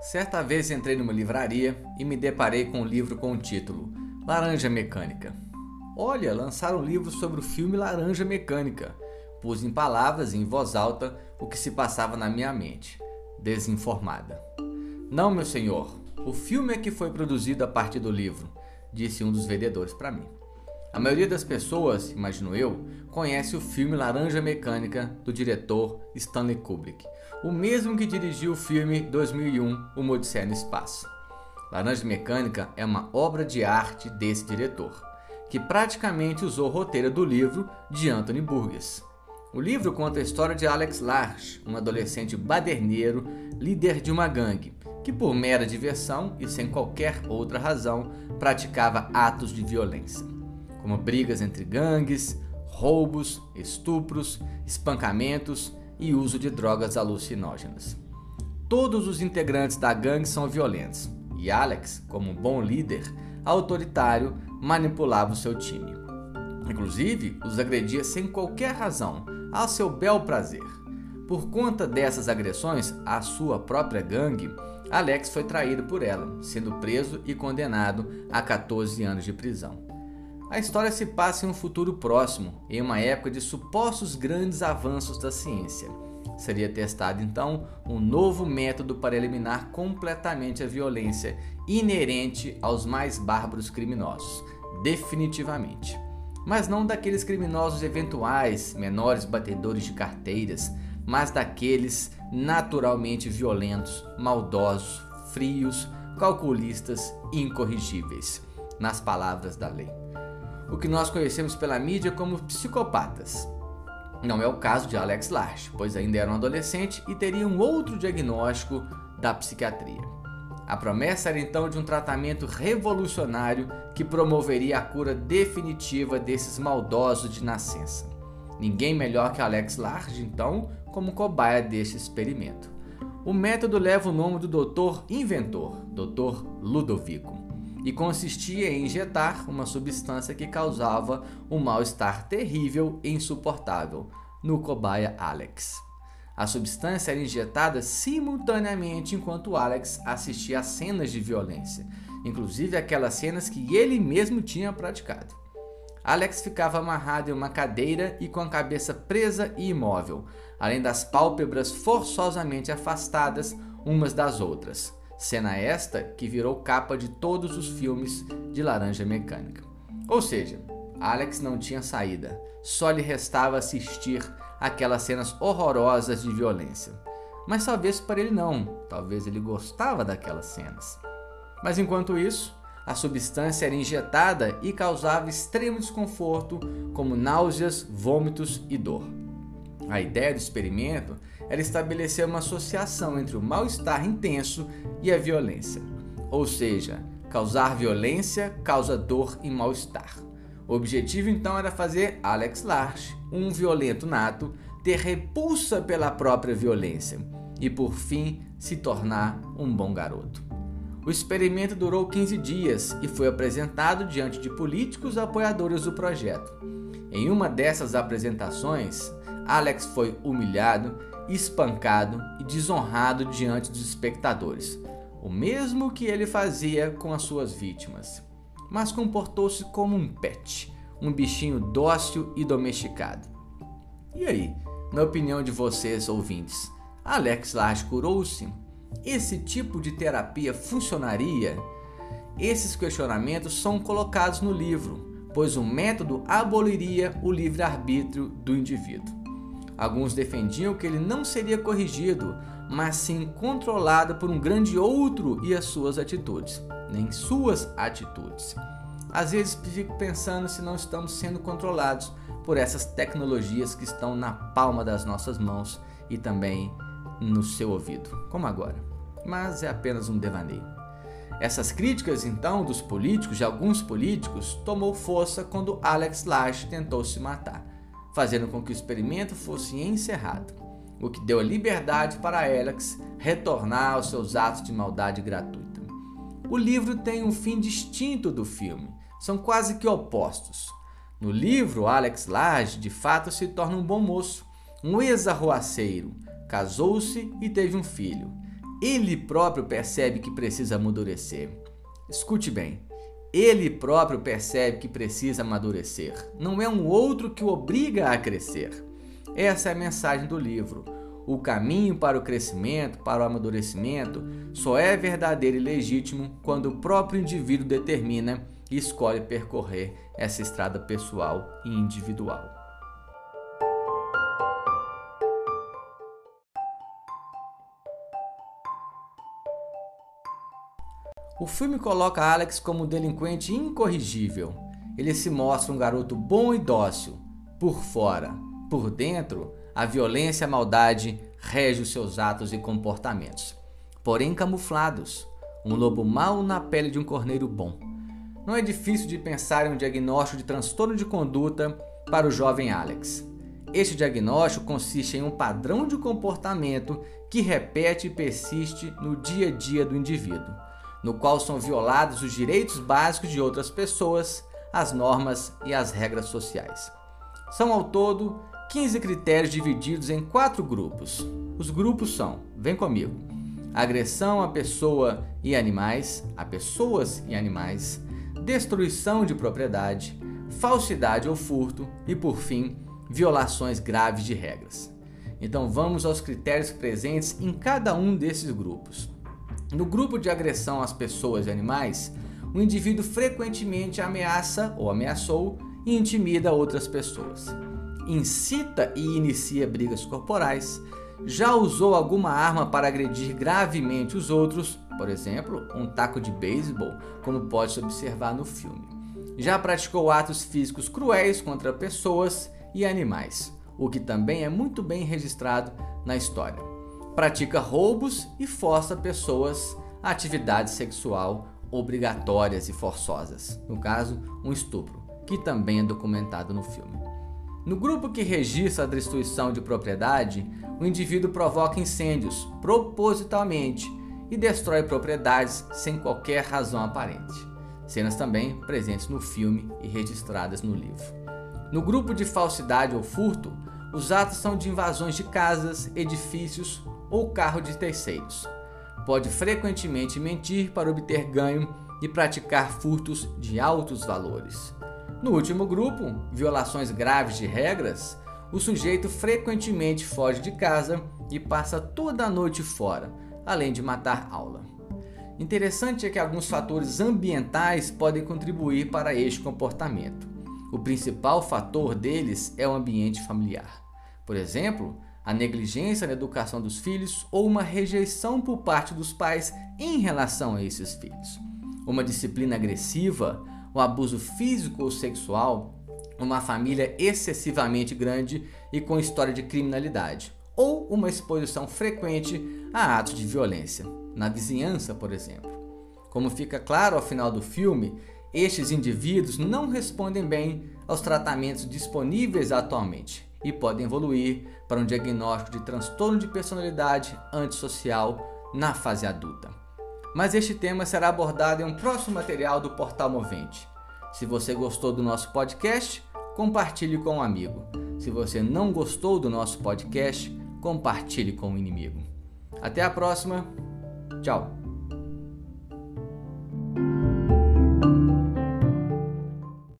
Certa vez entrei numa livraria e me deparei com um livro com o título Laranja Mecânica. Olha, lançaram um livro sobre o filme Laranja Mecânica. Pus em palavras e em voz alta o que se passava na minha mente, desinformada. Não, meu senhor, o filme é que foi produzido a partir do livro, disse um dos vendedores para mim. A maioria das pessoas, imagino eu, conhece o filme Laranja Mecânica do diretor Stanley Kubrick, o mesmo que dirigiu o filme 2001 O Odisseia no Espaço. Laranja Mecânica é uma obra de arte desse diretor, que praticamente usou o roteiro do livro de Anthony Burgess. O livro conta a história de Alex Large, um adolescente baderneiro, líder de uma gangue, que por mera diversão e sem qualquer outra razão praticava atos de violência, como brigas entre gangues, roubos, estupros, espancamentos e uso de drogas alucinógenas. Todos os integrantes da gangue são violentos e Alex, como um bom líder, autoritário, manipulava o seu time. Inclusive, os agredia sem qualquer razão, ao seu bel prazer. Por conta dessas agressões à sua própria gangue, Alex foi traído por ela, sendo preso e condenado a 14 anos de prisão. A história se passa em um futuro próximo, em uma época de supostos grandes avanços da ciência. Seria testado então um novo método para eliminar completamente a violência inerente aos mais bárbaros criminosos, definitivamente. Mas não daqueles criminosos eventuais, menores batedores de carteiras, mas daqueles naturalmente violentos, maldosos, frios, calculistas e incorrigíveis, nas palavras da lei o que nós conhecemos pela mídia como psicopatas. Não é o caso de Alex Larch, pois ainda era um adolescente e teria um outro diagnóstico da psiquiatria. A promessa era então de um tratamento revolucionário que promoveria a cura definitiva desses maldosos de nascença. Ninguém melhor que Alex Large, então, como cobaia deste experimento. O método leva o nome do doutor inventor, Dr. Ludovico e consistia em injetar uma substância que causava um mal-estar terrível e insuportável no cobaia Alex. A substância era injetada simultaneamente enquanto Alex assistia a cenas de violência, inclusive aquelas cenas que ele mesmo tinha praticado. Alex ficava amarrado em uma cadeira e com a cabeça presa e imóvel, além das pálpebras forçosamente afastadas umas das outras. Cena esta que virou capa de todos os filmes de Laranja Mecânica. Ou seja, Alex não tinha saída, só lhe restava assistir aquelas cenas horrorosas de violência. Mas talvez para ele não, talvez ele gostava daquelas cenas. Mas enquanto isso, a substância era injetada e causava extremo desconforto, como náuseas, vômitos e dor. A ideia do experimento era estabelecer uma associação entre o mal-estar intenso e a violência. Ou seja, causar violência causa dor e mal-estar. O objetivo então era fazer Alex Larch, um violento nato, ter repulsa pela própria violência e por fim se tornar um bom garoto. O experimento durou 15 dias e foi apresentado diante de políticos apoiadores do projeto. Em uma dessas apresentações, Alex foi humilhado, espancado e desonrado diante dos espectadores, o mesmo que ele fazia com as suas vítimas. Mas comportou-se como um pet, um bichinho dócil e domesticado. E aí, na opinião de vocês, ouvintes, Alex Large curou-se? Esse tipo de terapia funcionaria? Esses questionamentos são colocados no livro, pois o método aboliria o livre-arbítrio do indivíduo. Alguns defendiam que ele não seria corrigido, mas sim controlado por um grande outro e as suas atitudes, nem suas atitudes. Às vezes fico pensando se não estamos sendo controlados por essas tecnologias que estão na palma das nossas mãos e também no seu ouvido, como agora. Mas é apenas um devaneio. Essas críticas, então, dos políticos, de alguns políticos, tomou força quando Alex Lash tentou se matar fazendo com que o experimento fosse encerrado, o que deu a liberdade para Alex retornar aos seus atos de maldade gratuita. O livro tem um fim distinto do filme, são quase que opostos. No livro, Alex Lage de fato se torna um bom moço, um ex-arroaceiro, casou-se e teve um filho. ele próprio percebe que precisa amadurecer. Escute bem, ele próprio percebe que precisa amadurecer. Não é um outro que o obriga a crescer. Essa é a mensagem do livro. O caminho para o crescimento, para o amadurecimento, só é verdadeiro e legítimo quando o próprio indivíduo determina e escolhe percorrer essa estrada pessoal e individual. O filme coloca Alex como um delinquente incorrigível. Ele se mostra um garoto bom e dócil. Por fora, por dentro, a violência e a maldade regem os seus atos e comportamentos. Porém camuflados, um lobo mau na pele de um corneiro bom. Não é difícil de pensar em um diagnóstico de transtorno de conduta para o jovem Alex. Este diagnóstico consiste em um padrão de comportamento que repete e persiste no dia a dia do indivíduo no qual são violados os direitos básicos de outras pessoas, as normas e as regras sociais. São ao todo 15 critérios divididos em quatro grupos. Os grupos são, vem comigo, agressão a pessoa e animais, a pessoas e animais, destruição de propriedade, falsidade ou furto e, por fim, violações graves de regras. Então vamos aos critérios presentes em cada um desses grupos. No grupo de agressão às pessoas e animais, o indivíduo frequentemente ameaça ou ameaçou e intimida outras pessoas. Incita e inicia brigas corporais, já usou alguma arma para agredir gravemente os outros, por exemplo, um taco de beisebol, como pode-se observar no filme. Já praticou atos físicos cruéis contra pessoas e animais, o que também é muito bem registrado na história pratica roubos e força pessoas a atividade sexual obrigatórias e forçosas, no caso, um estupro, que também é documentado no filme. No grupo que registra a destruição de propriedade, o indivíduo provoca incêndios propositalmente e destrói propriedades sem qualquer razão aparente. Cenas também presentes no filme e registradas no livro. No grupo de falsidade ou furto, os atos são de invasões de casas, edifícios ou carro de terceiros. Pode frequentemente mentir para obter ganho e praticar furtos de altos valores. No último grupo, violações graves de regras, o sujeito frequentemente foge de casa e passa toda a noite fora, além de matar aula. Interessante é que alguns fatores ambientais podem contribuir para este comportamento. O principal fator deles é o ambiente familiar. Por exemplo, a negligência na educação dos filhos ou uma rejeição por parte dos pais em relação a esses filhos. Uma disciplina agressiva, um abuso físico ou sexual, uma família excessivamente grande e com história de criminalidade, ou uma exposição frequente a atos de violência, na vizinhança, por exemplo. Como fica claro ao final do filme, estes indivíduos não respondem bem aos tratamentos disponíveis atualmente e podem evoluir para um diagnóstico de transtorno de personalidade antissocial na fase adulta. Mas este tema será abordado em um próximo material do Portal Movente. Se você gostou do nosso podcast, compartilhe com um amigo. Se você não gostou do nosso podcast, compartilhe com o um inimigo. Até a próxima. Tchau.